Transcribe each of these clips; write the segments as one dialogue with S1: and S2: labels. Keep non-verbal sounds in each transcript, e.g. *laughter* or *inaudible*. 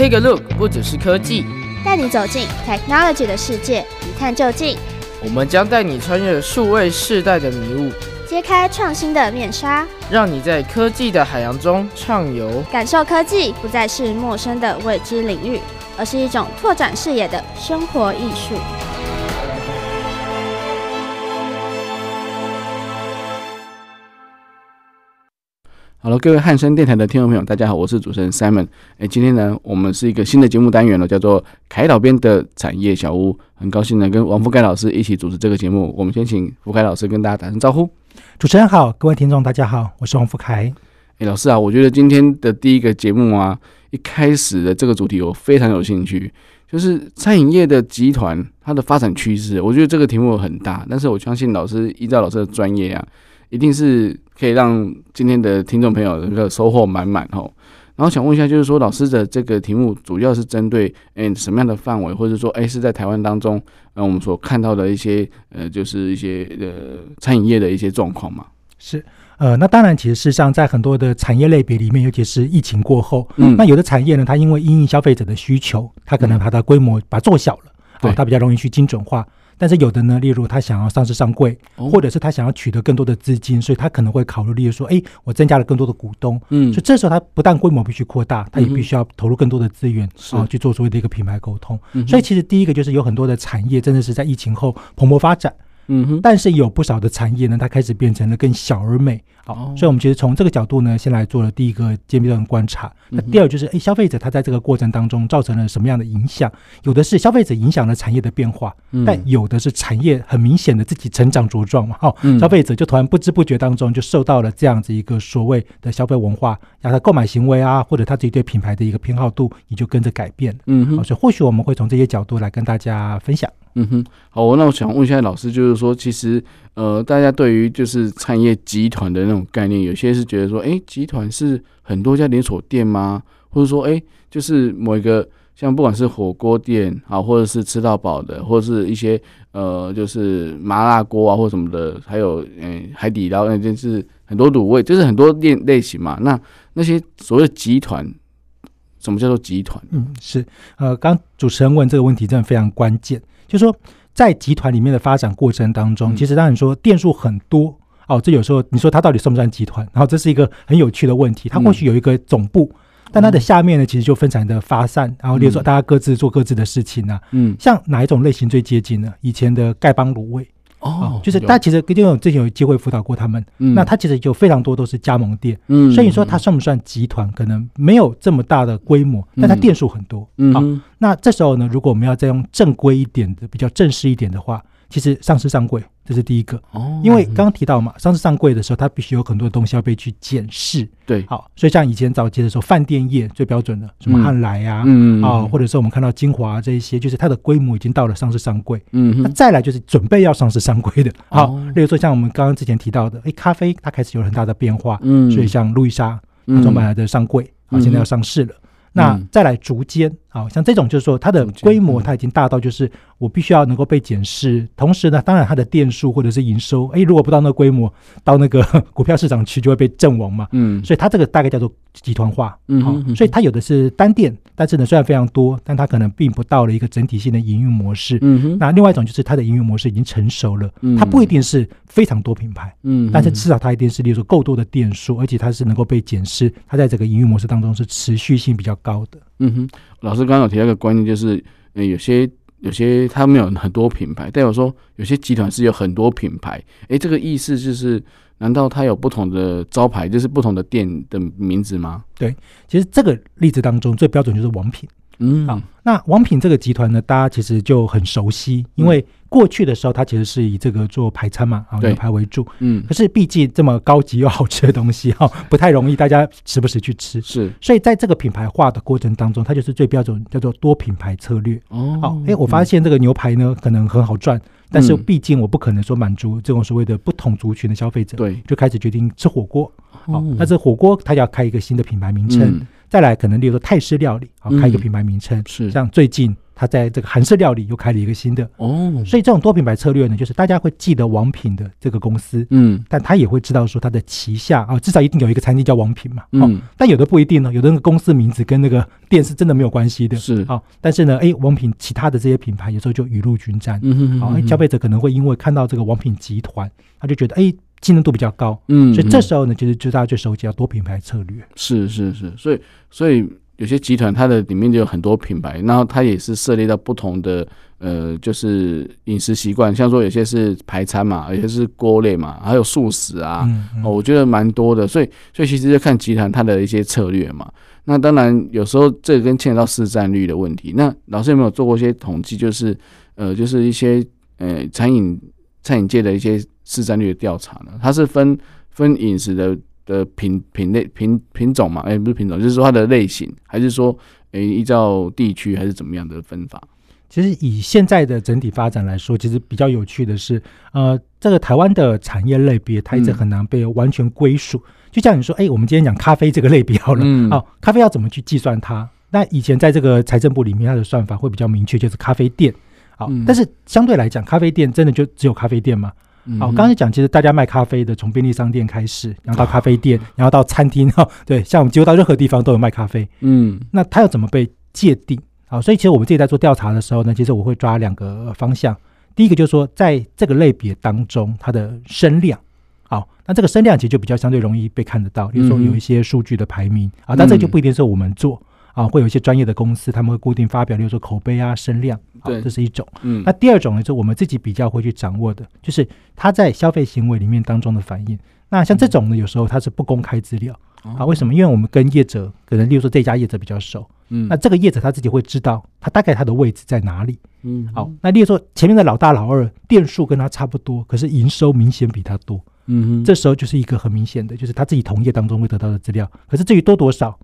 S1: Take a look，不只是科技，
S2: 带你走进 technology 的世界，一探究竟。
S1: 我们将带你穿越数位世代的迷雾，
S2: 揭开创新的面纱，
S1: 让你在科技的海洋中畅游，
S2: 感受科技不再是陌生的未知领域，而是一种拓展视野的生活艺术。
S3: 好了，各位汉声电台的听众朋友，大家好，我是主持人 Simon。哎，今天呢，我们是一个新的节目单元了，叫做凯岛边的产业小屋。很高兴呢，跟王福凯老师一起主持这个节目。我们先请福凯老师跟大家打声招呼。
S4: 主持人好，各位听众大家好，我是王福凯。
S3: 哎，老师啊，我觉得今天的第一个节目啊，一开始的这个主题我非常有兴趣，就是餐饮业的集团它的发展趋势。我觉得这个题目很大，但是我相信老师依照老师的专业啊。一定是可以让今天的听众朋友能够收获满满哦。然后想问一下，就是说老师的这个题目主要是针对诶什么样的范围，或者说诶是在台湾当中，呃我们所看到的一些呃就是一些呃餐饮业的一些状况嘛？
S4: 是呃那当然，其实事实上在很多的产业类别里面，尤其是疫情过后，嗯，那有的产业呢，它因为因应消费者的需求，它可能把它规模把它做小了，对，它比较容易去精准化。但是有的呢，例如他想要上市上柜，或者是他想要取得更多的资金，所以他可能会考虑，例如说，哎，我增加了更多的股东，嗯，所以这时候他不但规模必须扩大，他也必须要投入更多的资源啊，去做所谓的一个品牌沟通。所以其实第一个就是有很多的产业真的是在疫情后蓬勃发展。嗯哼，但是有不少的产业呢，它开始变成了更小而美。好，哦、所以我们其实从这个角度呢，先来做了第一个阶段观察。那第二就是，哎，消费者他在这个过程当中造成了什么样的影响？有的是消费者影响了产业的变化，嗯、但有的是产业很明显的自己成长茁壮嘛。哈、哦，嗯、消费者就突然不知不觉当中就受到了这样子一个所谓的消费文化，让他购买行为啊，或者他自己对品牌的一个偏好度，也就跟着改变。嗯哼，所以或许我们会从这些角度来跟大家分享。
S3: 嗯哼，好，那我想问一下老师，就是说，其实，呃，大家对于就是产业集团的那种概念，有些是觉得说，哎，集团是很多家连锁店吗？或者说，哎，就是某一个，像不管是火锅店啊，或者是吃到饱的，或者是一些呃，就是麻辣锅啊，或什么的，还有嗯，海底捞那件是很多卤味，就是很多店类型嘛。那那些所谓集团。什么叫做集团？
S4: 嗯，是，呃，刚主持人问这个问题真的非常关键，就是说在集团里面的发展过程当中，嗯、其实当然说店数很多哦，这有时候你说它到底算不算集团？然后这是一个很有趣的问题，它或许有一个总部，嗯、但它的下面呢，其实就分散的发散，然后例如说大家各自做各自的事情啊，嗯，像哪一种类型最接近呢？以前的丐帮卤味。哦，就是他其实因为我之前有机会辅导过他们，嗯，那他其实有非常多都是加盟店，嗯，所以说他算不算集团，可能没有这么大的规模，但他店数很多，嗯，好，那这时候呢，如果我们要再用正规一点的、比较正式一点的话。其实上市上柜，这是第一个。哦，因为刚刚提到嘛，上市上柜的时候，它必须有很多的东西要被去检视。对，好，所以像以前早期的时候，饭店业最标准的，什么汉来啊，嗯啊，或者是我们看到晶华这一些，就是它的规模已经到了上市上柜。嗯，那再来就是准备要上市上柜的，好，例如说像我们刚刚之前提到的，哎，咖啡它开始有很大的变化，嗯，所以像路易莎，它从本来的上柜，啊，现在要上市了。那再来竹间，好像这种就是说它的规模它已经大到就是我必须要能够被检视，同时呢，当然它的店数或者是营收，哎，如果不到那个规模，到那个 *laughs* 股票市场去就会被阵亡嘛。嗯，所以它这个大概叫做集团化。嗯，好，所以它有的是单店，但是呢虽然非常多，但它可能并不到了一个整体性的营运模式。嗯哼。那另外一种就是它的营运模式已经成熟了，它不一定是非常多品牌，嗯，但是至少它一定是例如说够多的店数，而且它是能够被检视，它在这个营运模式当中是持续性比较高的。
S3: 嗯哼，老师刚刚有提到一个观念，就是，呃，有些有些他们有很多品牌，代表说有些集团是有很多品牌，诶，这个意思就是，难道它有不同的招牌，就是不同的店的名字吗？
S4: 对，其实这个例子当中最标准就是王品。嗯，好，那王品这个集团呢，大家其实就很熟悉，因为过去的时候，它其实是以这个做排餐嘛，啊，牛排为主。嗯，可是毕竟这么高级又好吃的东西哈，不太容易大家时不时去吃。是，所以在这个品牌化的过程当中，它就是最标准叫做多品牌策略。哦，好，哎，我发现这个牛排呢，可能很好赚，但是毕竟我不可能说满足这种所谓的不同族群的消费者，对，就开始决定吃火锅。好，那这火锅它就要开一个新的品牌名称。再来可能例如说泰式料理啊，开一个品牌名称，
S3: 是。
S4: 像最近。他在这个韩式料理又开了一个新的。
S3: 哦，
S4: 所以这种多品牌策略呢，就是大家会记得王品的这个公司，
S3: 嗯，
S4: 但他也会知道说他的旗下啊，至少一定有一个餐厅叫王品嘛，
S3: 嗯、
S4: 哦，但有的不一定呢，有的那个公司名字跟那个店是真的没有关系的，
S3: 是。
S4: 啊、哦，但是呢，哎，王品其他的这些品牌有时候就雨露均沾，
S3: 嗯哼，
S4: 好、哦，消费者可能会因为看到这个王品集团，他就觉得哎，信任度比较高，
S3: 嗯，
S4: 所以这时候呢，其实就大家最熟悉叫多品牌策略，
S3: 是是是，所以所以。有些集团它的里面就有很多品牌，然后它也是涉猎到不同的呃，就是饮食习惯，像说有些是排餐嘛，有些是锅类嘛，还有素食啊，
S4: 嗯嗯、
S3: 哦，我觉得蛮多的，所以所以其实就看集团它的一些策略嘛。那当然有时候这个跟牵扯到市占率的问题。那老师有没有做过一些统计，就是呃，就是一些呃餐饮餐饮界的一些市占率的调查呢？它是分分饮食的。的品品类品品种嘛，哎、欸，不是品种，就是说它的类型，还是说，哎、欸，依照地区还是怎么样的分法？
S4: 其实以现在的整体发展来说，其实比较有趣的是，呃，这个台湾的产业类别，它一直很难被完全归属。嗯、就像你说，哎、欸，我们今天讲咖啡这个类别好了，嗯，好，咖啡要怎么去计算它？那以前在这个财政部里面，它的算法会比较明确，就是咖啡店。好，嗯、但是相对来讲，咖啡店真的就只有咖啡店吗？好，刚才讲，其实大家卖咖啡的，从便利商店开始，然后到咖啡店，然后到餐厅，*laughs* 哈，对，像我们几乎到任何地方都有卖咖啡。嗯，那它要怎么被界定？好，所以其实我们自己在做调查的时候呢，其实我会抓两个方向。第一个就是说，在这个类别当中，它的声量，好，那这个声量其实就比较相对容易被看得到，比如说有一些数据的排名啊，但这就不一定是我们做。啊，会有一些专业的公司，他们会固定发表，例如说口碑啊、声量，对，这是一种。嗯，那第二种呢，就是我们自己比较会去掌握的，就是他在消费行为里面当中的反应。那像这种呢，有时候它是不公开资料啊。为什么？因为我们跟业者可能，例如说这家业者比较熟，嗯，那这个业者他自己会知道他大概他的位置在哪里。嗯，好，那例如说前面的老大老二店数跟他差不多，可是营收明显比他多。嗯，这时候就是一个很明显的，就是他自己同业当中会得到的资料。可是至于多多少？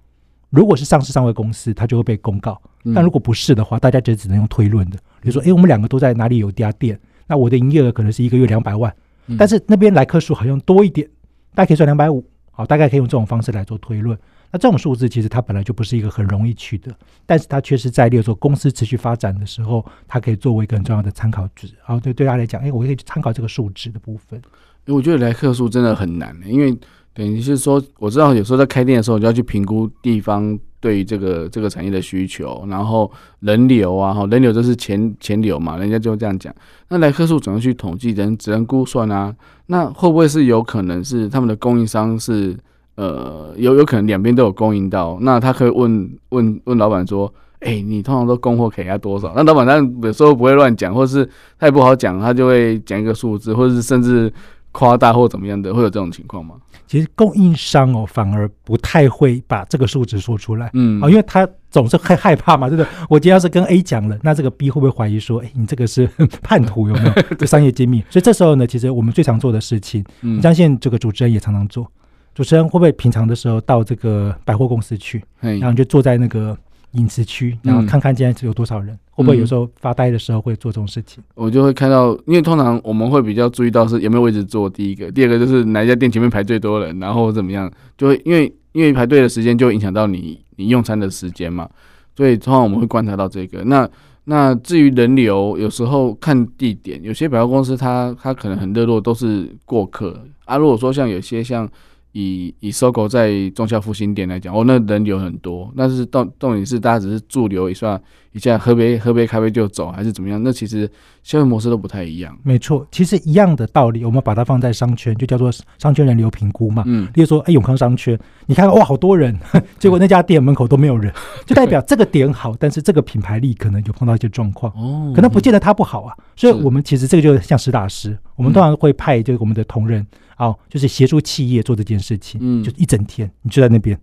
S4: 如果是上市上位公司，它就会被公告；但如果不是的话，大家就只能用推论的。比如说，诶，我们两个都在哪里有一家店，那我的营业额可能是一个月两百万，但是那边来客数好像多一点，大概可以算两百五。好，大概可以用这种方式来做推论。那这种数字其实它本来就不是一个很容易取得，但是它确实在例如说公司持续发展的时候，它可以作为一个很重要的参考值。好，对对他来讲，诶，我可以去参考这个数值的部分。
S3: 我觉得来客数真的很难，因为。等于是说，我知道有时候在开店的时候，你就要去评估地方对这个这个产业的需求，然后人流啊，哈，人流就是钱钱流嘛，人家就这样讲。那来客数怎么去统计，人只能估算啊。那会不会是有可能是他们的供应商是呃有有可能两边都有供应到？那他可以问问问老板说，哎、你通常都供货给他多少？那老板他有时候不会乱讲，或是他也不好讲，他就会讲一个数字，或者是甚至夸大或怎么样的，会有这种情况吗？
S4: 其实供应商哦，反而不太会把这个数值说出来，嗯，啊，因为他总是害害怕嘛，对不对？我今天要是跟 A 讲了，那这个 B 会不会怀疑说，哎，你这个是 *laughs* 叛徒有没有？*laughs* 这商业机密。所以这时候呢，其实我们最常做的事情，嗯，相信这个主持人也常常做。主持人会不会平常的时候到这个百货公司去，然后就坐在那个饮食区，然后看看今天有多少人？会不会有时候发呆的时候会做这种事情？
S3: 我就会看到，因为通常我们会比较注意到是有没有位置坐。第一个，第二个就是哪一家店前面排最多人，然后怎么样，就会因为因为排队的时间就会影响到你你用餐的时间嘛。所以通常我们会观察到这个。那那至于人流，有时候看地点，有些百货公司它它可能很热络，都是过客啊。如果说像有些像。以以搜狗在中孝复兴店来讲，哦，那人流很多，但是到重点是大家只是驻留一算，一下喝杯喝杯咖啡就走，还是怎么样？那其实消费模式都不太一样。
S4: 没错，其实一样的道理，我们把它放在商圈，就叫做商圈人流评估嘛。嗯，例如说，哎，永康商圈，你看哇，好多人，*laughs* 结果那家店门口都没有人，就代表这个点好，但是这个品牌力可能有碰到一些状况。哦，可能不见得它不好啊。所以我们其实这个就像实打实，我们通常会派就是我们的同仁。哦，就是协助企业做这件事情，嗯，就一整天，你就在那边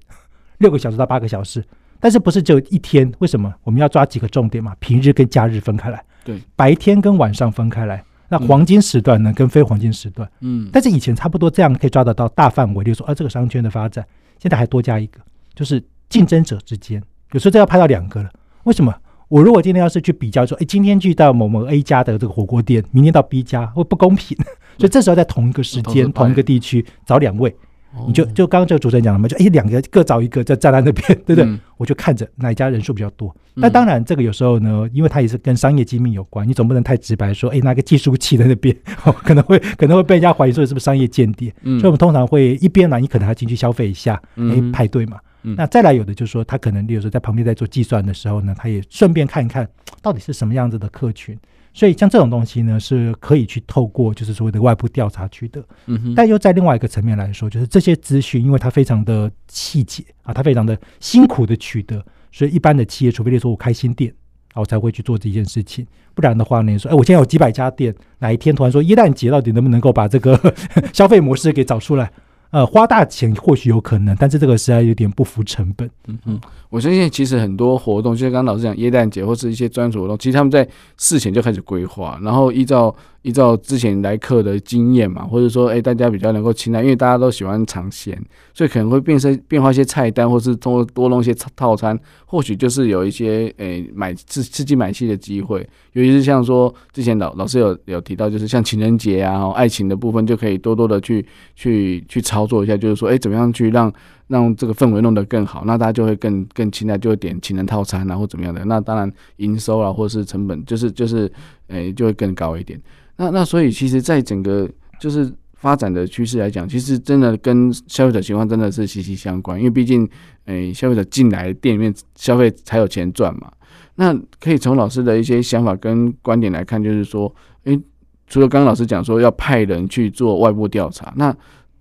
S4: 六个小时到八个小时，但是不是只有一天？为什么？我们要抓几个重点嘛？平日跟假日分开来，对，白天跟晚上分开来，那黄金时段呢，跟非黄金时段，嗯，但是以前差不多这样可以抓得到大范围，就是说，啊，这个商圈的发展，现在还多加一个，就是竞争者之间，有时候这要拍到两个了，为什么？我如果今天要是去比较说，哎，今天去到某某 A 家的这个火锅店，明天到 B 家，会不公平。所以这时候在同一个时间、同一个地区找两位，你就就刚刚这个主持人讲了嘛，就哎两个各找一个在站在那边，*laughs* 对不对？嗯、我就看着哪一家人数比较多。那当然这个有时候呢，因为它也是跟商业机密有关，你总不能太直白说，哎拿个计数器在那边，*laughs* 可能会可能会被人家怀疑说是不是商业间谍。嗯、所以我们通常会一边来，你可能还进去消费一下，哎排队嘛。嗯、那再来有的就是说，他可能有时候在旁边在做计算的时候呢，他也顺便看一看到底是什么样子的客群。所以像这种东西呢，是可以去透过就是所谓的外部调查取得。嗯哼。但又在另外一个层面来说，就是这些资讯，因为它非常的细节啊，它非常的辛苦的取得，所以一般的企业，除非你说我开新店啊，我才会去做这件事情。不然的话呢，你说，哎，我现在有几百家店，哪一天突然说一旦节到底能不能够把这个消费模式给找出来？呃，花大钱或许有可能，但是这个实在有点不符成本。
S3: 嗯嗯，我相信其实很多活动，就像刚刚老师讲耶诞节或是一些专属活动，其实他们在事前就开始规划，然后依照。依照之前来客的经验嘛，或者说，哎，大家比较能够期待，因为大家都喜欢尝鲜，所以可能会变身变化一些菜单，或是通过多弄一些套餐，或许就是有一些，诶，买刺刺激买气的机会。尤其是像说之前老老师有有提到，就是像情人节啊，爱情的部分，就可以多多的去去去操作一下，就是说，诶，怎么样去让让这个氛围弄得更好，那大家就会更更期待，就会点情人套餐啊，或怎么样的。那当然营收啊，或是成本，就是就是，诶，就会更高一点。那那所以，其实，在整个就是发展的趋势来讲，其实真的跟消费者情况真的是息息相关。因为毕竟，诶、消费者进来店里面消费才有钱赚嘛。那可以从老师的一些想法跟观点来看，就是说，诶、除了刚刚老师讲说要派人去做外部调查，那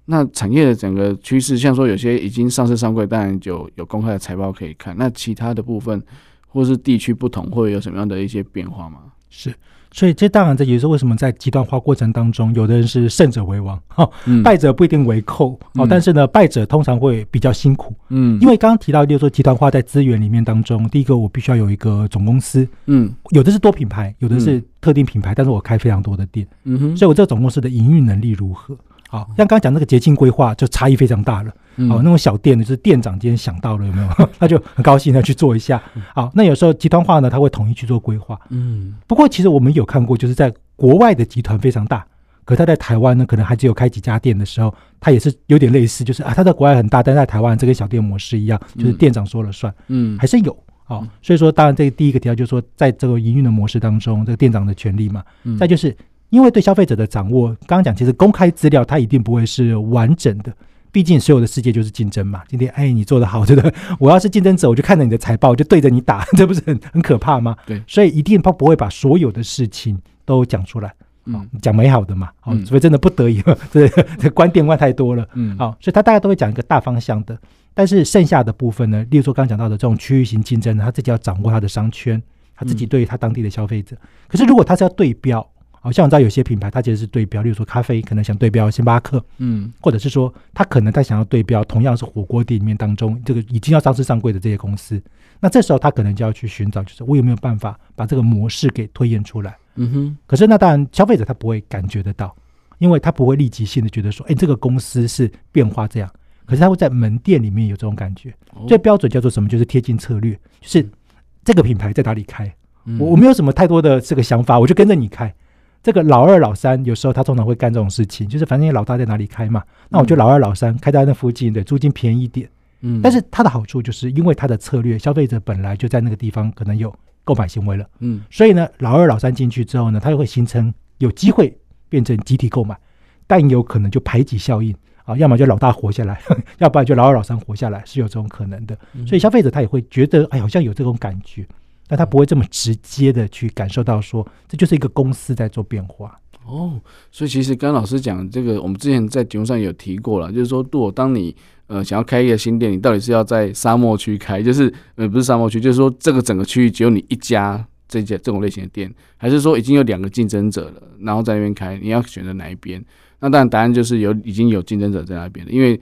S3: 那产业的整个趋势，像说有些已经上市上柜，当然就有公开的财报可以看。那其他的部分或是地区不同，会有什么样的一些变化吗？
S4: 是。所以这当然这也是为什么在极端化过程当中，有的人是胜者为王，*laughs* 哈、嗯，败者不一定为寇，哦、嗯，但是呢，败者通常会比较辛苦，嗯，因为刚刚提到，就是说极端化在资源里面当中，第一个我必须要有一个总公司，嗯，有的是多品牌，有的是特定品牌，但是我开非常多的店，嗯哼，所以我这个总公司的营运能力如何？好，像刚刚讲那个节庆规划就差异非常大了。好，那种小店呢，就是店长今天想到了有没有？*laughs* 他就很高兴的去做一下。好，那有时候集团化呢，他会统一去做规划。嗯，不过其实我们有看过，就是在国外的集团非常大，可他在台湾呢，可能还只有开几家店的时候，他也是有点类似，就是啊，他在国外很大，但在台湾这个小店模式一样，就是店长说了算。嗯，还是有。好，所以说当然这个第一个提到就是说，在这个营运的模式当中，这个店长的权利嘛。嗯，再就是。因为对消费者的掌握，刚刚讲，其实公开资料它一定不会是完整的，毕竟所有的世界就是竞争嘛。今天哎，你做得好，对不对？*laughs* 我要是竞争者，我就看着你的财报，我就对着你打，这不是很很可怕吗？对，所以一定他不会把所有的事情都讲出来，嗯，讲美好的嘛，哦，除非真的不得已，*laughs* 这这观点观太多了，嗯，好，所以他大家都会讲一个大方向的，但是剩下的部分呢，例如说刚刚讲到的这种区域型竞争，他自己要掌握他的商圈，他自己对于他当地的消费者，可是如果他是要对标。好像我知道有些品牌，它其实是对标，例如说咖啡，可能想对标星巴克，嗯，或者是说他可能他想要对标同样是火锅店里面当中这个已经要上市上柜的这些公司，那这时候他可能就要去寻找，就是我有没有办法把这个模式给推演出来，嗯哼。可是那当然消费者他不会感觉得到，因为他不会立即性的觉得说，哎，这个公司是变化这样，可是他会在门店里面有这种感觉。最标准叫做什么？就是贴近策略，就是这个品牌在哪里开，我我没有什么太多的这个想法，我就跟着你开。这个老二老三有时候他通常会干这种事情，就是反正你老大在哪里开嘛，那我就老二老三开在那附近，对，租金便宜一点。嗯，但是它的好处就是因为它的策略，消费者本来就在那个地方可能有购买行为了，嗯，所以呢，老二老三进去之后呢，它就会形成有机会变成集体购买，但有可能就排挤效应啊，要么就老大活下来，*laughs* 要不然就老二老三活下来，是有这种可能的。所以消费者他也会觉得，哎，好像有这种感觉。但他不会这么直接的去感受到说，这就是一个公司在做变化
S3: 哦。所以其实刚老师讲这个，我们之前在节目上有提过了，就是说，如果当你呃想要开一个新店，你到底是要在沙漠区开，就是呃不是沙漠区，就是说这个整个区域只有你一家这家这种类型的店，还是说已经有两个竞争者了，然后在那边开，你要选择哪一边？那当然答案就是有已经有竞争者在那边了，因为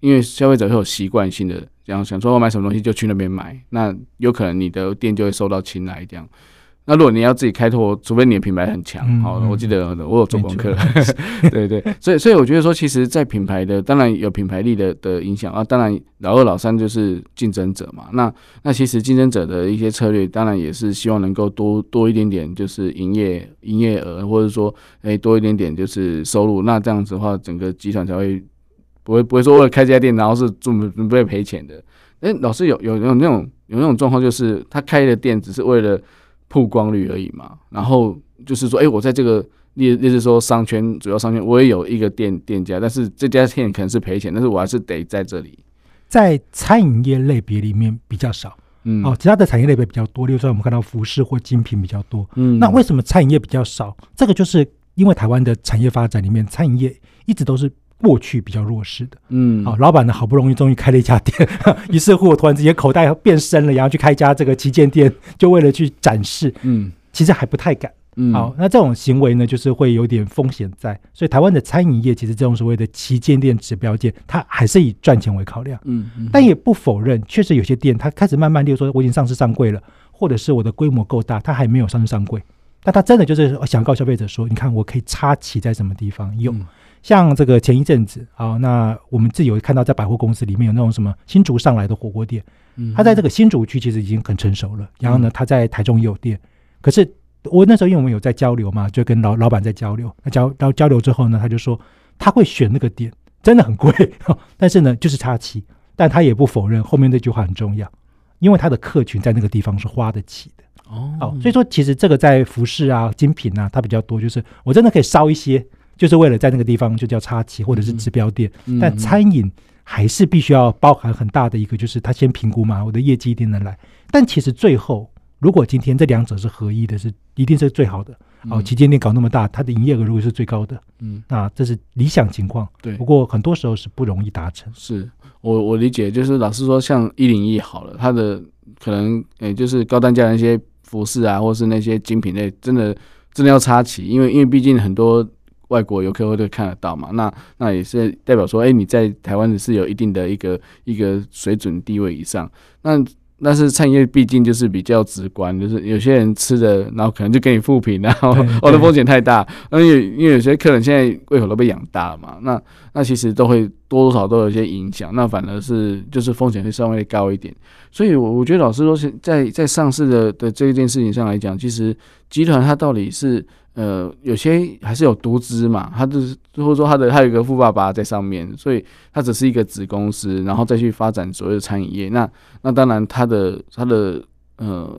S3: 因为消费者会有习惯性的。这样想说，我买什么东西就去那边买，那有可能你的店就会受到青睐。这样，那如果你要自己开拓，除非你的品牌很强，好、嗯，我记得我有做功课，嗯、*laughs* 对对，所以所以我觉得说，其实，在品牌的当然有品牌力的的影响啊，当然老二老三就是竞争者嘛。那那其实竞争者的一些策略，当然也是希望能够多多一点点，就是营业营业额，或者说诶多一点点就是收入。那这样子的话，整个集团才会。不会不会说为了开这家店，然后是准准备赔钱的。哎，老师有有有那种有那种状况，就是他开的店只是为了曝光率而已嘛。然后就是说，哎，我在这个例例如说商圈主要商圈，我也有一个店店家，但是这家店可能是赔钱，但是我还是得在这里。
S4: 在餐饮业类别里面比较少，嗯，哦，其他的产业类别比较多，例如说我们看到服饰或精品比较多，嗯，那为什么餐饮业比较少？这个就是因为台湾的产业发展里面，餐饮业一直都是过去比较弱势的，嗯，好，老板呢好不容易终于开了一家店，*laughs* 于是乎我突然之间口袋变深了，然后去开一家这个旗舰店，就为了去展示，嗯，其实还不太敢。嗯，好，那这种行为呢，就是会有点风险在，所以台湾的餐饮业其实这种所谓的旗舰店、指标店，它还是以赚钱为考量。嗯，嗯，但也不否认，确实有些店它开始慢慢，例如说我已经上市上柜了，或者是我的规模够大，它还没有上市上柜，那它真的就是想告消费者说，你看我可以插旗在什么地方用。嗯、像这个前一阵子啊，那我们自己有看到在百货公司里面有那种什么新竹上来的火锅店，嗯，它在这个新竹区其实已经很成熟了，然后呢，它在台中也有店，可是。我那时候因为我们有在交流嘛，就跟老老板在交流。那交到交流之后呢，他就说他会选那个店，真的很贵，*laughs* 但是呢就是插旗。但他也不否认后面这句话很重要，因为他的客群在那个地方是花得起的。哦，好，所以说其实这个在服饰啊、精品啊，它比较多，就是我真的可以烧一些，就是为了在那个地方就叫插旗或者是指标店。嗯、但餐饮还是必须要包含很大的一个，就是他先评估嘛，我的业绩一定能来。但其实最后。如果今天这两者是合一的，是一定是最好的。哦，旗舰店搞那么大，它的营业额如果是最高的，嗯，那这是理想情况。对，不过很多时候是不容易达成。
S3: 是我我理解，就是老实说，像一零一好了，它的可能诶，就是高单价的那些服饰啊，或是那些精品类，真的真的要插旗，因为因为毕竟很多外国游客会都看得到嘛。那那也是代表说，哎，你在台湾是有一定的一个一个水准地位以上。那但是餐饮业毕竟就是比较直观，就是有些人吃的，然后可能就给你负评，然后我的 *laughs* 风险太大。因为因为有些客人现在胃口都被养大了嘛，那那其实都会多多少少都有一些影响，那反而是就是风险会稍微高一点。所以，我我觉得老师说是在在上市的的这一件事情上来讲，其实集团它到底是。呃，有些还是有独资嘛，他就是或者说他的他有一个富爸爸在上面，所以他只是一个子公司，然后再去发展所谓的餐饮业。那那当然他的他的呃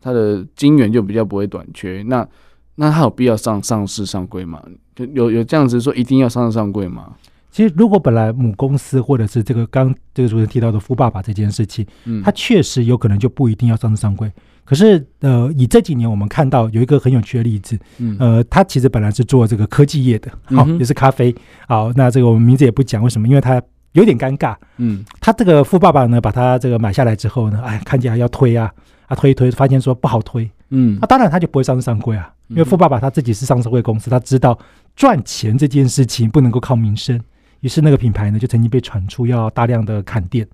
S3: 他的金源就比较不会短缺。那那他有必要上上市上柜吗？就有有这样子说一定要上市上柜吗？
S4: 其实如果本来母公司或者是这个刚这个主持人提到的富爸爸这件事情，嗯，他确实有可能就不一定要上市上柜。可是，呃，以这几年我们看到有一个很有趣的例子，嗯，呃，他其实本来是做这个科技业的，好、哦，也是咖啡，好，那这个我们名字也不讲，为什么？因为他有点尴尬，嗯，他这个富爸爸呢，把他这个买下来之后呢，哎，看起来要推啊，啊，推一推，发现说不好推，嗯，那、啊、当然他就不会上市上柜啊，因为富爸爸他自己是上市柜公司，他知道赚钱这件事情不能够靠名声，于是那个品牌呢，就曾经被传出要大量的砍店。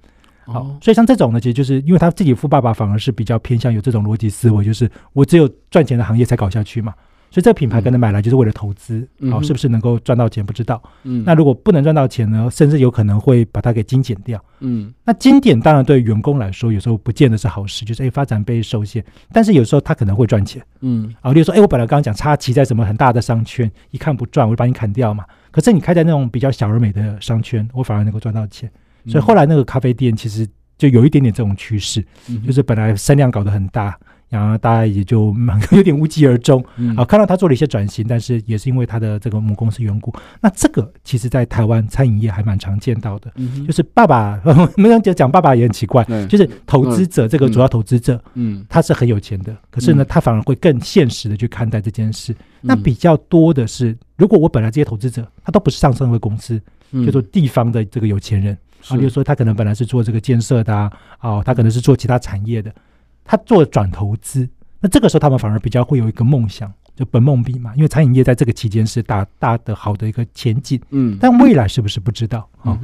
S4: 好，所以像这种呢，其实就是因为他自己富爸爸反而是比较偏向有这种逻辑思维，就是我只有赚钱的行业才搞下去嘛。所以这个品牌可能买来就是为了投资，好，是不是能够赚到钱不知道。嗯，那如果不能赚到钱呢，甚至有可能会把它给精简掉。嗯，那精简当然对员工来说有时候不见得是好事，就是哎发展被受限，但是有时候他可能会赚钱。嗯，啊，例如说哎我本来刚刚讲插旗在什么很大的商圈，一看不赚我就把你砍掉嘛。可是你开在那种比较小而美的商圈，我反而能够赚到钱。所以后来那个咖啡店其实就有一点点这种趋势，就是本来声量搞得很大，然后大家也就有点无疾而终。啊，看到他做了一些转型，但是也是因为他的这个母公司缘故。那这个其实，在台湾餐饮业还蛮常见到的，就是爸爸 *laughs* 没人讲爸爸也很奇怪，就是投资者这个主要投资者，嗯，他是很有钱的，可是呢，他反而会更现实的去看待这件事。那比较多的是，如果我本来这些投资者他都不是上市的公司，就说地方的这个有钱人。啊，比如说他可能本来是做这个建设的啊，哦，他可能是做其他产业的，他做转投资，那这个时候他们反而比较会有一个梦想，就本梦比嘛，因为餐饮业在这个期间是大大的好的一个前景，嗯，但未来是不是不知道啊？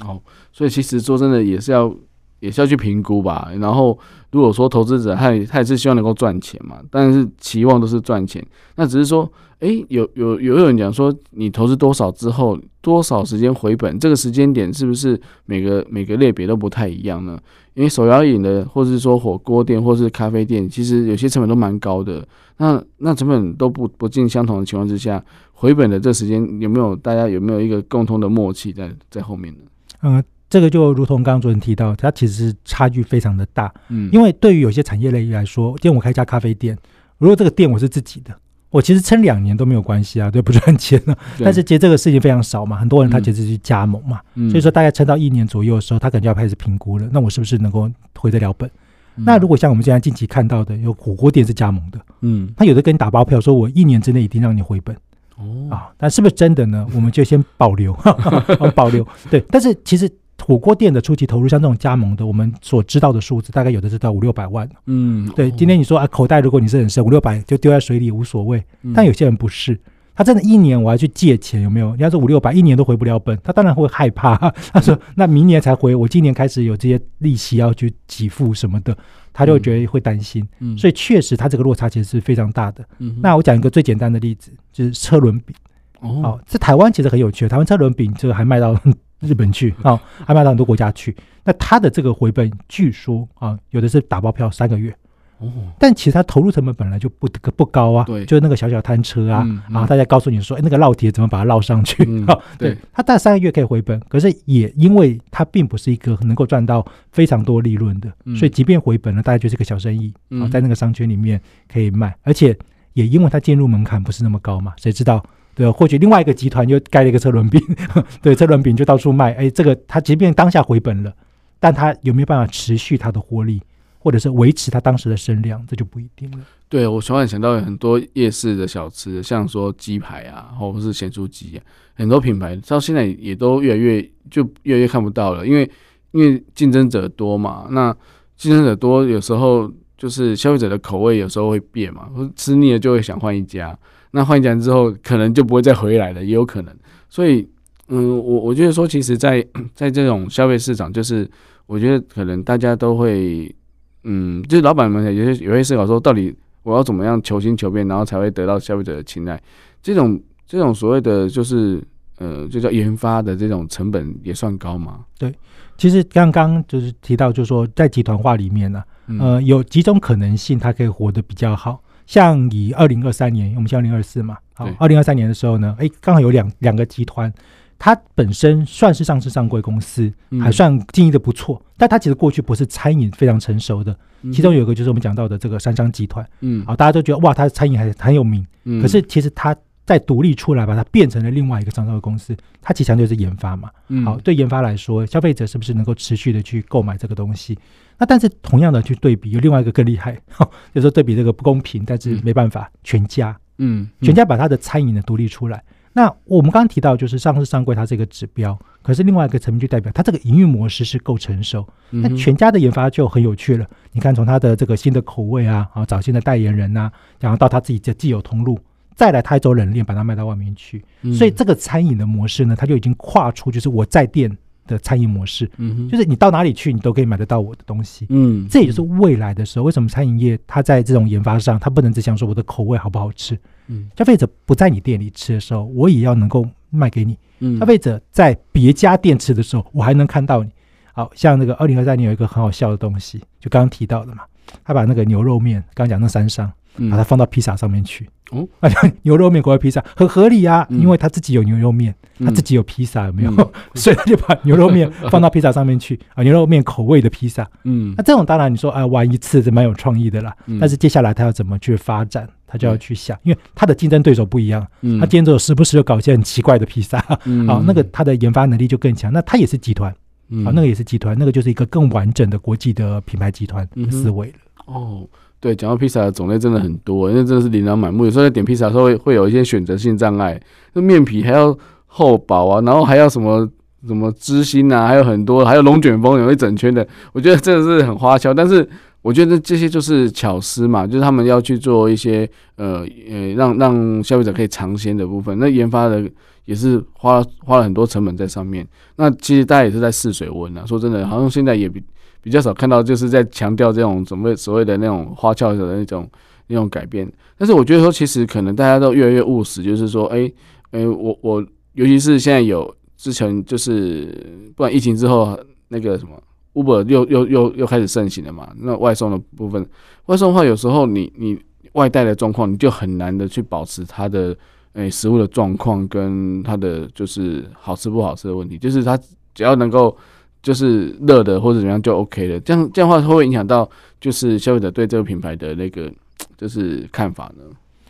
S4: 好，
S3: 所以其实说真的也是要也是要去评估吧。然后如果说投资者他也他也是希望能够赚钱嘛，但是期望都是赚钱，那只是说。诶，有有有人讲说，你投资多少之后，多少时间回本？这个时间点是不是每个每个类别都不太一样呢？因为手摇饮的，或者是说火锅店，或是咖啡店，其实有些成本都蛮高的。那那成本都不不尽相同的情况之下，回本的这时间有没有大家有没有一个共同的默契在在后面呢？
S4: 嗯，这个就如同刚刚主持人提到，它其实差距非常的大。嗯，因为对于有些产业类来说，今天我开一家咖啡店，如果这个店我是自己的。我其实撑两年都没有关系啊，对，不赚钱了。但是其实这个事情非常少嘛，很多人他其实是去加盟嘛，嗯、所以说大概撑到一年左右的时候，他可能就要开始评估了。那我是不是能够回得了本？嗯、那如果像我们现在近期看到的，有火锅店是加盟的，嗯，他有的跟你打包票，说我一年之内一定让你回本，哦啊，但是不是真的呢？我们就先保留，*laughs* 保留。对，但是其实。火锅店的初期投入，像这种加盟的，我们所知道的数字，大概有的是到五六百万。嗯，对。今天你说啊，口袋如果你是很深，五六百就丢在水里无所谓。但有些人不是，他真的一年我要去借钱，有没有？你要说五六百，一年都回不了本，他当然会害怕。*laughs* 他说那明年才回，我今年开始有这些利息要去给付什么的，他就觉得会担心。嗯，所以确实他这个落差其实是非常大的。嗯，那我讲一个最简单的例子，就是车轮饼。哦，这台湾其实很有趣，台湾车轮饼这个还卖到。日本去啊，还卖到很多国家去。那他的这个回本，据说啊，有的是打包票三个月。哦，但其实他投入成本本来就不不高啊。对，就是那个小小摊车啊，然后大家告诉你说，哎，那个烙铁怎么把它烙上去？啊，对，他大概三个月可以回本，可是也因为它并不是一个能够赚到非常多利润的，所以即便回本了，大概就是个小生意啊，在那个商圈里面可以卖，而且也因为它进入门槛不是那么高嘛，谁知道？对，或许另外一个集团又盖了一个车轮饼，*laughs* 对，车轮饼就到处卖。哎，这个他即便当下回本了，但他有没有办法持续他的获利，或者是维持他当时的声量，这就不一定了。
S3: 对，我突然想到很多夜市的小吃，像说鸡排啊，或者是咸猪鸡啊，很多品牌到现在也都越来越就越来越看不到了，因为因为竞争者多嘛。那竞争者多，有时候就是消费者的口味有时候会变嘛，吃腻了就会想换一家。那换讲之后，可能就不会再回来了，也有可能。所以，嗯，我我觉得说，其实在，在在这种消费市场，就是我觉得可能大家都会，嗯，就是老板们有些有些思考说，到底我要怎么样求新求变，然后才会得到消费者的青睐。这种这种所谓的就是，呃，就叫研发的这种成本也算高吗？
S4: 对，其实刚刚就是提到，就是说在集团化里面呢、啊，呃，有几种可能性，它可以活得比较好。像以二零二三年，我们像二零二四嘛，好，二零二三年的时候呢，哎，刚好有两两个集团，它本身算是上市上柜公司，还算经营的不错，但它其实过去不是餐饮非常成熟的，其中有一个就是我们讲到的这个三商集团，嗯，好，大家都觉得哇，它的餐饮还很有名，嗯可是其实它。再独立出来，把它变成了另外一个上市的公司，它其实强调是研发嘛。嗯好，对研发来说，消费者是不是能够持续的去购买这个东西？那但是同样的去对比，有另外一个更厉害，*laughs* 就是说对比这个不公平，但是没办法，全家，嗯，全家把它的餐饮呢独立出来。那我们刚刚提到，就是上市上柜它这个指标，可是另外一个层面就代表它这个营运模式是够成熟。那全家的研发就很有趣了。你看，从它的这个新的口味啊，啊，找新的代言人呐，然后到它自己的既有通路。再来，他走冷链，把它卖到外面去。所以这个餐饮的模式呢，它就已经跨出，就是我在店的餐饮模式。嗯，就是你到哪里去，你都可以买得到我的东西。嗯，这也就是未来的时候，为什么餐饮业它在这种研发上，它不能只想说我的口味好不好吃。嗯，消费者不在你店里吃的时候，我也要能够卖给你。嗯，消费者在别家店吃的时候，我还能看到你。好像那个二零二三年有一个很好笑的东西，就刚刚提到的嘛，他把那个牛肉面，刚刚讲那三商。把它放到披萨上面去哦，*laughs* 牛肉面口味披萨很合理啊，因为他自己有牛肉面，他自己有披萨，有没有？*laughs* 所以他就把牛肉面放到披萨上面去啊，牛肉面口味的披萨。嗯，那这种当然你说啊，玩一次是蛮有创意的啦。但是接下来他要怎么去发展，他就要去想，因为他的竞争对手不一样，他今天就时不时就搞一些很奇怪的披萨，*laughs* 啊，那个他的研发能力就更强。那他也是集团，啊，那个也是集团，那个就是一个更完整的国际的品牌集团的思维了。哦。
S3: 对，讲到披萨的种类真的很多，因为真的是琳琅满目。有时候在点披萨的时候会会有一些选择性障碍，那面皮还要厚薄啊，然后还要什么什么芝心啊，还有很多，还有龙卷风有一整圈的，我觉得真的是很花俏。但是我觉得这些就是巧思嘛，就是他们要去做一些呃呃让让消费者可以尝鲜的部分，那研发的也是花花了很多成本在上面。那其实大家也是在试水温啊，说真的，好像现在也比。比较少看到，就是在强调这种所谓所谓的那种花俏的那种那种改变。但是我觉得说，其实可能大家都越来越务实，就是说，哎、欸、哎、我我尤其是现在有之前就是不然疫情之后那个什么 Uber 又又又又开始盛行了嘛，那外送的部分，外送的话有时候你你外带的状况，你就很难的去保持它的。诶、食物的状况跟它的就是好吃不好吃的问题，就是它只要能够就是热的或者怎么样就 OK 了。这样这样的话会不会影响到就是消费者对这个品牌的那个 *tsk* 就是看法呢？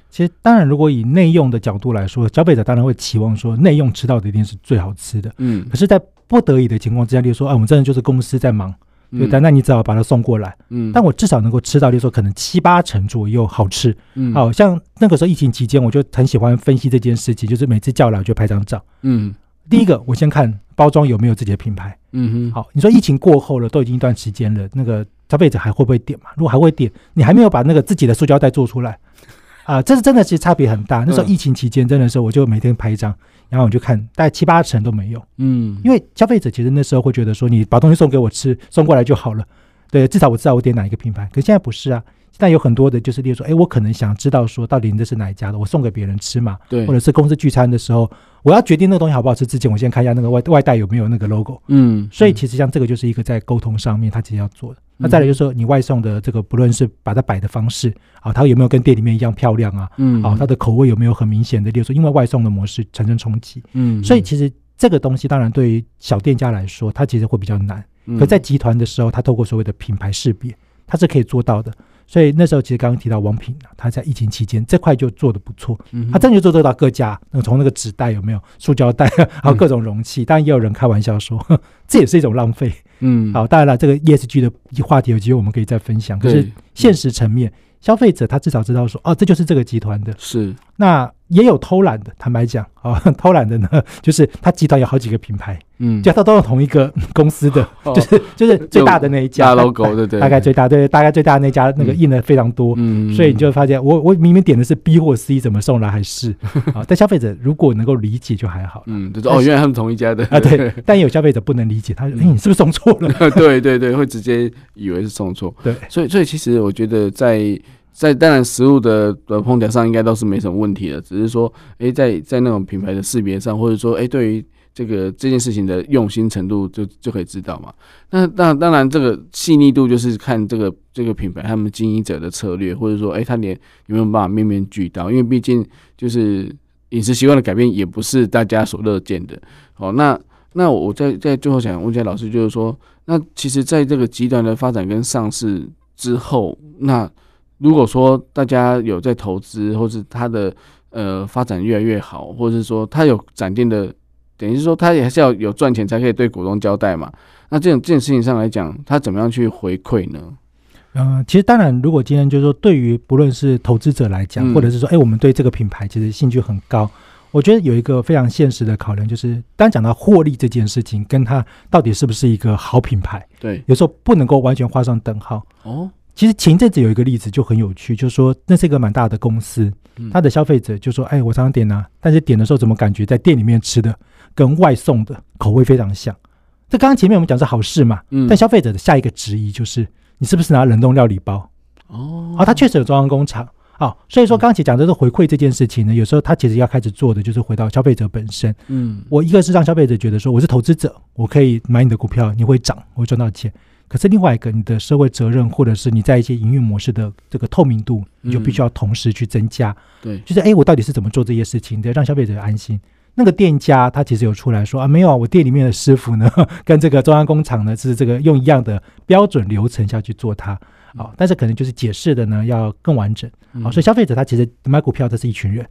S4: 其实当然，如果以内用的角度来说，消费者当然会期望说内用吃到的一定是最好吃的。嗯，可是，在不得已的情况之下，例如说，啊，我们真的就是公司在忙。对，但那你只好把它送过来。嗯，但我至少能够吃到，就是说可能七八成左右好吃。嗯，好像那个时候疫情期间，我就很喜欢分析这件事情，就是每次叫来我就拍张照。嗯，第一个我先看包装有没有自己的品牌。嗯哼，好，你说疫情过后了，都已经一段时间了，那个消费者还会不会点嘛？如果还会点，你还没有把那个自己的塑胶袋做出来。*laughs* 啊，这是真的，其实差别很大。那时候疫情期间，真的是我就每天拍一张，然后我就看，大概七八成都没有。嗯，因为消费者其实那时候会觉得说，你把东西送给我吃，送过来就好了。对，至少我知道我点哪一个品牌。可现在不是啊，现在有很多的就是，例如说，哎，我可能想知道说，到底你这是哪一家的，我送给别人吃嘛。对，或者是公司聚餐的时候，我要决定那个东西好不好吃之前，我先看一下那个外外带有没有那个 logo。嗯，所以其实像这个就是一个在沟通上面，他其实要做的。那再来就是说，你外送的这个，不论是把它摆的方式啊，它有没有跟店里面一样漂亮啊？嗯，啊，它的口味有没有很明显的，例如说，因为外送的模式产生冲击，嗯，所以其实这个东西当然对于小店家来说，它其实会比较难。可在集团的时候，它透过所谓的品牌识别，它是可以做到的。所以那时候其实刚刚提到王品啊，他在疫情期间这块就做的不错，他真的就做得到各家，那从那个纸袋有没有塑胶袋，还有各种容器，当然也有人开玩笑说 *laughs* 这也是一种浪费。嗯，好，当然了，这个 ESG 的话题有机会我们可以再分享。可是现实层面，消费者他至少知道说，哦，这就是这个集团的。是，那也有偷懒的，坦白讲啊，偷懒的呢，*laughs* 就是他集团有好几个品牌。嗯，就他都是同一个公司的，就是就是最大的那一家，大 logo 对对，大概最大对，大概最大那家那个印的非常多，嗯，所以你就发现我我明明点的是 B 或 C，怎么送来还是 *laughs* 啊？但消费者如果能够理解就还好，嗯，就是哦，原来他们同一家的啊，对。*laughs* 但有消费者不能理解，他说哎，你是不是送错了？对对对，会直接以为是送错。对，所以所以其实我觉得在在当然食物的的烹调上应该都是没什么问题的，只是说哎，在在那种品牌的识别上，或者说哎，对于。这个这件事情的用心程度就就可以知道嘛。那那当然，这个细腻度就是看这个这个品牌他们经营者的策略，或者说，哎，他连有没有办法面面俱到？因为毕竟就是饮食习惯的改变也不是大家所乐见的。好，那那我在在最后想问一下老师，就是说，那其实在这个集团的发展跟上市之后，那如果说大家有在投资，或是它的呃发展越来越好，或者是说它有展店的。等于是说，它也还是要有赚钱才可以对股东交代嘛。那这种这件事情上来讲，它怎么样去回馈呢？嗯、呃，其实当然，如果今天就是说，对于不论是投资者来讲，嗯、或者是说，哎，我们对这个品牌其实兴趣很高，我觉得有一个非常现实的考量，就是当讲到获利这件事情，跟它到底是不是一个好品牌，对，有时候不能够完全画上等号。哦，其实前阵子有一个例子就很有趣，就是说，那是一个蛮大的公司，它的消费者就说，哎，我常常点啊，但是点的时候怎么感觉在店里面吃的？跟外送的口味非常像，这刚刚前面我们讲是好事嘛，嗯，但消费者的下一个质疑就是，你是不是拿冷冻料理包？哦，啊，他确实有中央工厂，啊，所以说刚刚讲的是回馈这件事情呢，有时候他其实要开始做的就是回到消费者本身，嗯，我一个是让消费者觉得说我是投资者，我可以买你的股票，你会涨，我会赚到钱，可是另外一个你的社会责任或者是你在一些营运模式的这个透明度，你就必须要同时去增加，对，就是哎，我到底是怎么做这些事情？的，让消费者安心。那个店家他其实有出来说啊，没有啊，我店里面的师傅呢，*laughs* 跟这个中央工厂呢是这个用一样的标准流程下去做它。啊，但是可能就是解释的呢要更完整。啊，所以消费者他其实买股票这是一群人，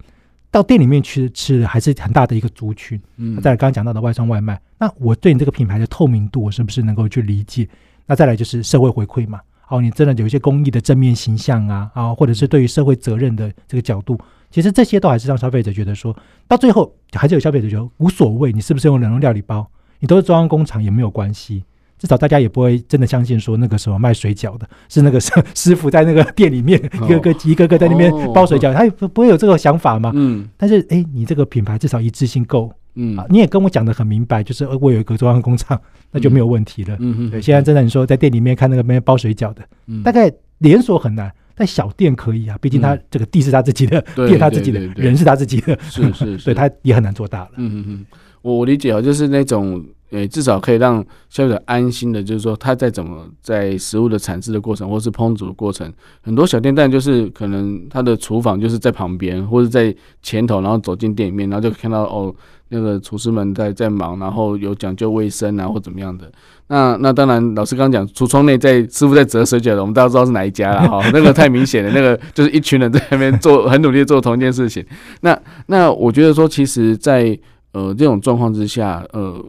S4: 到店里面去吃还是很大的一个族群。嗯，再来刚刚讲到的外送外卖，那我对你这个品牌的透明度，我是不是能够去理解？那再来就是社会回馈嘛，哦，你真的有一些公益的正面形象啊啊，或者是对于社会责任的这个角度。其实这些都还是让消费者觉得说，到最后还是有消费者觉得无所谓，你是不是用冷冻料理包，你都是中央工厂也没有关系。至少大家也不会真的相信说那个什么卖水饺的 *laughs* 是那个师师傅在那个店里面一个个一个个在那边包水饺，他也不会有这个想法嘛。嗯。但是哎，你这个品牌至少一致性够嗯、啊，你也跟我讲的很明白，就是我有一个中央工厂，*laughs* 那就没有问题了。嗯嗯，对，现在真的你说在店里面看那个没包水饺的，嗯、大概连锁很难，但小店可以啊，毕竟他这个地是他自己的，嗯、店他自己的，人是他自己的，是是，*laughs* 所以他也很难做大了。
S3: 嗯嗯嗯，我我理解啊，就是那种。对，至少可以让消费者安心的，就是说他在怎么在食物的产制的过程，或是烹煮的过程，很多小店但就是可能他的厨房就是在旁边，或者在前头，然后走进店里面，然后就看到哦，那个厨师们在在忙，然后有讲究卫生啊，或怎么样的。那 *laughs* 那当然，老师刚刚讲橱窗内在师傅在折水饺的，我们大家知道是哪一家了哈，那个太明显了，那个就是一群人在那边做很努力做同一件事情。那那我觉得说，其实，在呃这种状况之下，呃。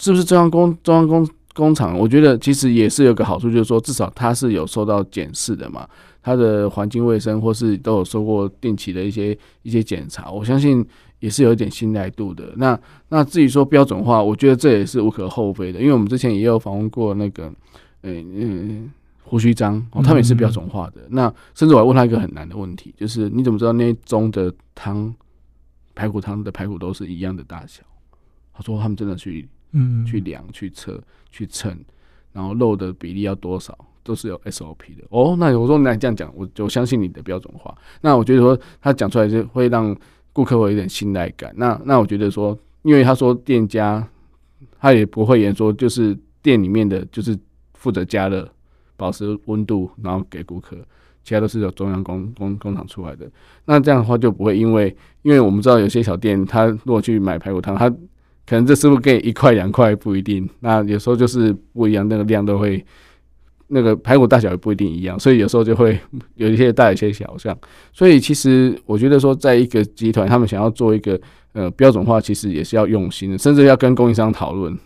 S3: 是不是中央工中央工工厂？我觉得其实也是有个好处，就是说至少它是有受到检视的嘛，它的环境卫生或是都有受过定期的一些一些检查，我相信也是有一点信赖度的。那那至于说标准化，我觉得这也是无可厚非的，因为我们之前也有访问过那个，嗯嗯，胡须章，哦，他们也是标准化的。那甚至我还问他一个很难的问题，就是你怎么知道那盅的汤排骨汤的排骨都是一样的大小？他说他们真的去。嗯，去量、去测、去称，然后肉的比例要多少，都是有 SOP 的。哦，那我说那这样讲，我就相信你的标准化。那我觉得说他讲出来就会让顾客会有点信赖感。那那我觉得说，因为他说店家他也不会言说，就是店里面的就是负责加热、保持温度，然后给顾客，其他都是由中央工工工厂出来的。那这样的话就不会因为，因为我们知道有些小店，他如果去买排骨汤，他可能这师傅给你一块两块不一定，那有时候就是不一样，那个量都会，那个排骨大小也不一定一样，所以有时候就会有一些大，有一些小，这样。所以其实我觉得说，在一个集团，他们想要做一个呃标准化，其实也是要用心的，甚至要跟供应商讨论、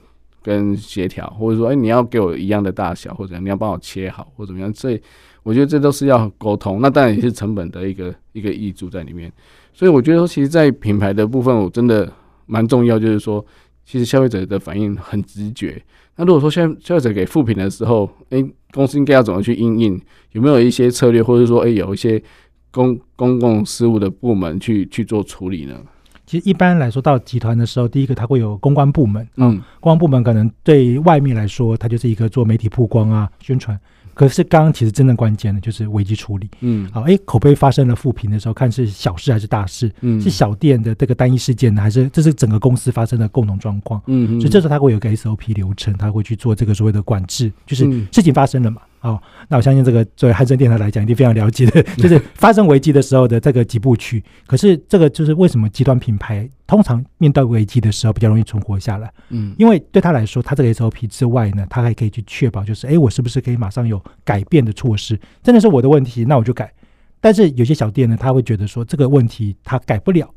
S3: 跟协调，或者说，哎，你要给我一样的大小，或者你要帮我切好，或怎么样。所以我觉得这都是要沟通，那当然也是成本的一个一个挹注在里面。所以我觉得说，其实，在品牌的部分，我真的。蛮重要，就是说，其实消费者的反应很直觉。那如果说消消费者给负评的时候，哎、公司应该要怎么去应应？有没有一些策略，或者说，哎、有一些公公共事务的部门去去做处理呢？
S4: 其实一般来说，到集团的时候，第一个它会有公关部门，嗯，公关部门可能对外面来说，它就是一个做媒体曝光啊、宣传。可是刚刚其实真正关键的就是危机处理，嗯，好，哎，口碑发生了负评的时候，看是小事还是大事，嗯，是小店的这个单一事件呢，还是这是整个公司发生的共同状况，嗯，所以这时候它会有个 SOP 流程，它会去做这个所谓的管制，就是事情发生了嘛。哦，那我相信这个作为汉声电台来讲，一定非常了解的，*laughs* 就是发生危机的时候的这个几部曲。可是这个就是为什么极端品牌通常面对危机的时候比较容易存活下来？嗯，因为对他来说，他这个 SOP 之外呢，他还可以去确保，就是哎，我是不是可以马上有改变的措施？真的是我的问题，那我就改。但是有些小店呢，他会觉得说这个问题他改不了。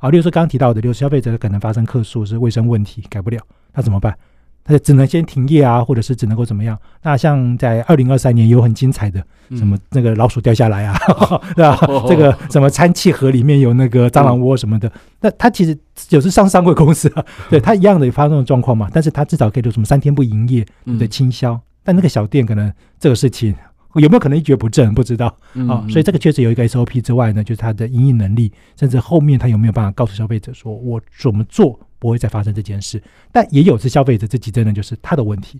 S4: 啊，例如说刚刚提到的，就是消费者可能发生客诉是卫生问题，改不了，那怎么办？那只能先停业啊，或者是只能够怎么样？那像在二零二三年有很精彩的，什么那个老鼠掉下来啊，嗯、*laughs* 对吧？这个什么餐气盒里面有那个蟑螂窝什么的，那他其实有是上上柜公司啊，*laughs* 对他一样的也发生这种状况嘛。但是他至少可以做什么三天不营业的清销，但那个小店可能这个事情。有没有可能一蹶不振？不知道啊、嗯哦，所以这个确实有一个 SOP 之外呢，就是它的营运能力，甚至后面他有没有办法告诉消费者说，我怎么做不会再发生这件事？但也有是消费者自己真的就是他的问题。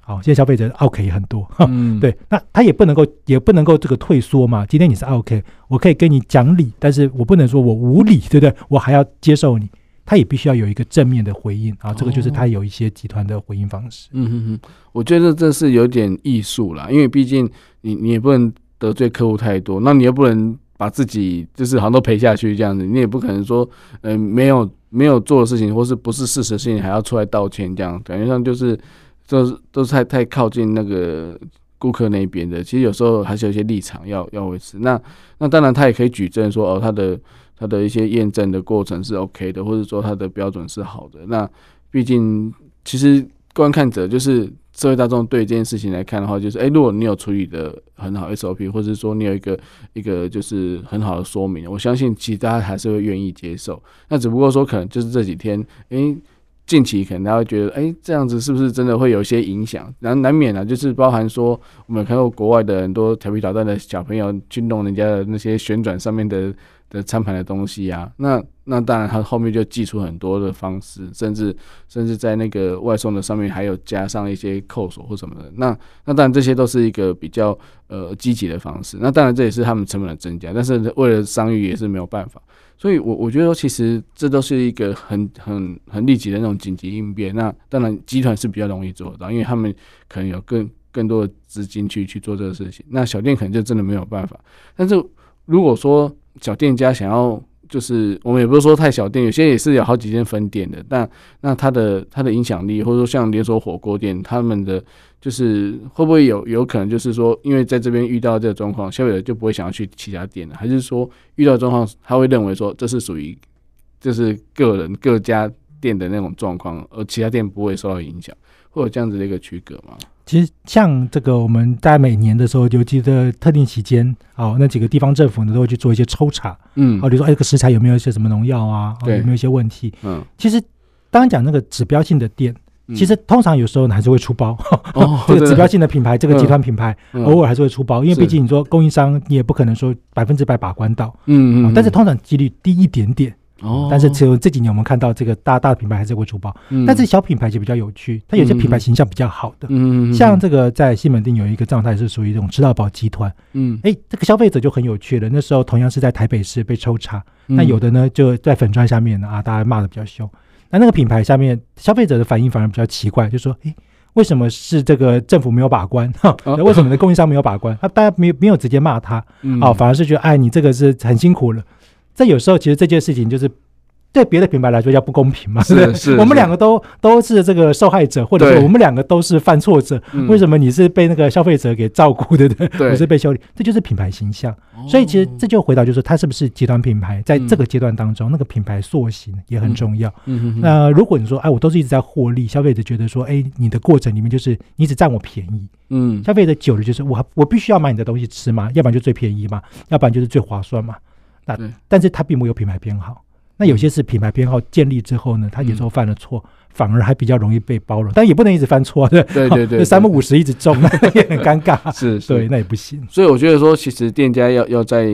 S4: 好、哦，现在消费者 OK 也很多，嗯、对，那他也不能够也不能够这个退缩嘛。今天你是 OK，我可以跟你讲理，但是我不能说我无理，*laughs* 对不对？我还要接受你。他也必须要有一个正面的回应啊，这个就是他有一些集团的回应方式。
S3: 嗯嗯嗯，我觉得这是有点艺术啦，因为毕竟你你也不能得罪客户太多，那你又不能把自己就是好像都赔下去这样子，你也不可能说，嗯、没有没有做的事情或是不是事实的事情还要出来道歉，这样感觉上就是就是都是太太靠近那个顾客那边的。其实有时候还是有一些立场要要维持。那那当然他也可以举证说哦，他的。他的一些验证的过程是 OK 的，或者说他的标准是好的。那毕竟，其实观看者就是社会大众对这件事情来看的话，就是诶，如果你有处理的很好 SOP，或者说你有一个一个就是很好的说明，我相信其实大家还是会愿意接受。那只不过说可能就是这几天，诶，近期可能大家会觉得，诶，这样子是不是真的会有一些影响？难难免啊，就是包含说我们看到国外的很多调皮捣蛋的小朋友去弄人家的那些旋转上面的。的餐盘的东西啊。那那当然，他后面就寄出很多的方式，甚至甚至在那个外送的上面还有加上一些扣锁或什么的。那那当然这些都是一个比较呃积极的方式。那当然这也是他们成本的增加，但是为了商誉也是没有办法。所以我，我觉得其实这都是一个很很很立即的那种紧急应变。那当然集团是比较容易做到，因为他们可能有更更多的资金去去做这个事情。那小店可能就真的没有办法。但是如果说小店家想要，就是我们也不是说太小店，有些也是有好几间分店的。但那它的它的影响力，或者说像连锁火锅店，他们的就是会不会有有可能就是说，因为在这边遇到这个状况，消费者就不会想要去其他店了？还是说遇到状况，他会认为说这是属于就是个人各家店的那种状况，而其他店不会受到影响，会有这样子的一个区隔吗？
S4: 其实像这个，我们在每年的时候，尤其的特定期间，哦，那几个地方政府呢都会去做一些抽查，嗯，哦，比如说，哎，这个食材有没有一些什么农药啊？对，有没有一些问题？嗯，其实当然讲那个指标性的店，其实通常有时候还是会出包。哦，*laughs* 这个指标性的品牌，这个集团品牌，偶尔还是会出包，因为毕竟你说供应商，你也不可能说百分之百把关到，嗯嗯，但是通常几率低一点点。哦，但是只有这几年我们看到这个大大的品牌还是会出包，嗯、但是小品牌就比较有趣，它有些品牌形象比较好的，嗯，像这个在西门町有一个状态是属于这种吃到饱集团，嗯，哎，这个消费者就很有趣了。那时候同样是在台北市被抽查，那有的呢就在粉砖下面啊，大家骂的比较凶，那那个品牌下面消费者的反应反而比较奇怪，就说，哎，为什么是这个政府没有把关？*laughs* 哈，为什么的供应商没有把关？他大家没有没有直接骂他，哦，反而是觉得，哎，你这个是很辛苦了。这有时候其实这件事情就是对别的品牌来说叫不公平嘛，是不是？我们两个都都是这个受害者，或者说我们两个都是犯错者。为什么你是被那个消费者给照顾的？对，我是被修理，这就是品牌形象。所以其实这就回到就是它是不是集团品牌，在这个阶段当中，那个品牌塑形也很重要。那如果你说哎，我都是一直在获利，消费者觉得说哎，你的过程里面就是你只占我便宜，嗯，消费者久了就是我我必须要买你的东西吃嘛，要不然就最便宜嘛，要不然就是最划算嘛。那但是他并没有品牌编号，那有些是品牌编号建立之后呢，他有时候犯了错，反而还比较容易被包容，但也不能一直犯错，对对对对，三不五十一直中，那也很尴尬，*laughs* 是，对，那也不行。
S3: 所以我觉得说，其实店家要要在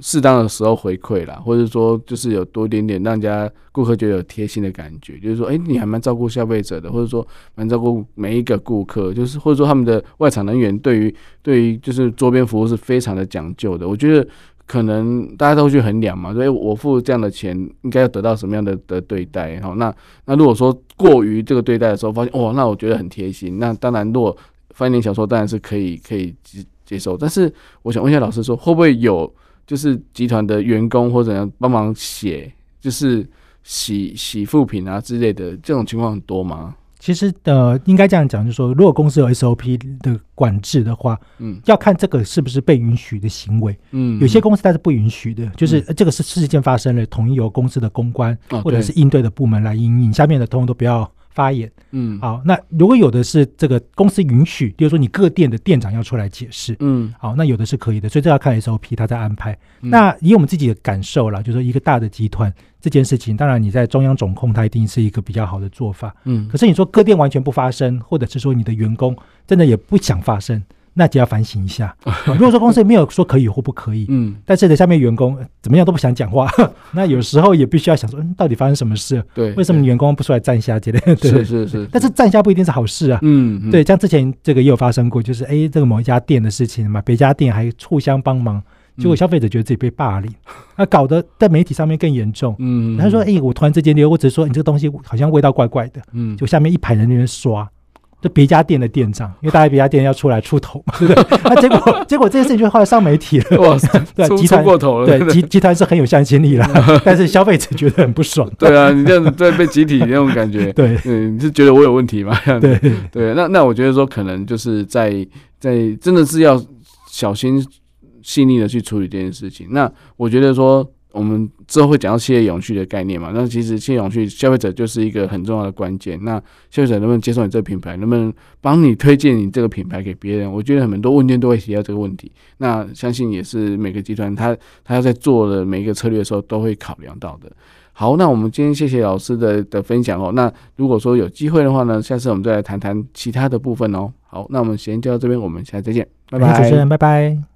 S3: 适当的时候回馈啦，或者说就是有多一点点让人家顾客觉得有贴心的感觉，就是说，哎，你还蛮照顾消费者的，或者说蛮照顾每一个顾客，就是或者说他们的外场人员对于对于就是桌边服务是非常的讲究的，我觉得。可能大家都去衡量嘛，所以我付这样的钱，应该要得到什么样的的对待？哈，那那如果说过于这个对待的时候，发现哦，那我觉得很贴心。那当然，如果翻一点小说，当然是可以可以接接受。但是我想问一下老师，说会不会有就是集团的员工或者怎样帮忙写，就是洗洗副品啊之类的这种情况很多吗？
S4: 其实呃，应该这样讲，就是说，如果公司有 SOP 的管制的话，嗯，要看这个是不是被允许的行为，嗯，有些公司它是不允许的，就是这个是事件发生了，统一由公司的公关或者是应对的部门来应应，下面的通通都不要发言，嗯，好，那如果有的是这个公司允许，比如说你各店的店长要出来解释，嗯，好，那有的是可以的，所以这要看 SOP 他在安排。嗯、那以我们自己的感受啦，就是说一个大的集团这件事情，当然你在中央总控，它一定是一个比较好的做法，嗯，可是你说各店完全不发声，或者是说你的员工真的也不想发声。那就要反省一下。*laughs* 如果说公司没有说可以或不可以，嗯，但是呢，下面员工怎么样都不想讲话，*laughs* 那有时候也必须要想说，嗯，到底发生什么事？对，为什么员工不出来站下之类的？对，是是 *laughs* 是。但是站下不一定是好事啊。嗯，对，像之前这个也有发生过，就是哎，这个某一家店的事情嘛，别家店还互相帮忙，结果消费者觉得自己被霸凌，那搞得在媒体上面更严重。嗯，他说，哎，我突然之间我只是说你这个东西好像味道怪怪的，嗯，就下面一排人在那边刷。就别家店的店长，因为大家别家店要出来出头嘛，对不对？那 *laughs* 结果结果这件事情就后来上媒体了，对，集团过头了，对集集团是很有向心力啦，*laughs* 但是消费者觉得很不爽。
S3: 对啊，你这样子对被集体那种感觉，对，嗯，你是觉得我有问题吗？*laughs* 对对，那那我觉得说可能就是在在真的是要小心细腻的去处理这件事情。那我觉得说。我们之后会讲到企业永续的概念嘛？那其实企业永续，消费者就是一个很重要的关键。那消费者能不能接受你这个品牌，能不能帮你推荐你这个品牌给别人？我觉得很多问卷都会提到这个问题。那相信也是每个集团他他要在做的每一个策略的时候都会考量到的。好，那我们今天谢谢老师的的分享哦。那如果说有机会的话呢，下次我们再来谈谈其他的部分哦。好，那我们先就到这边，我们下次再见，拜拜。主持人，拜拜。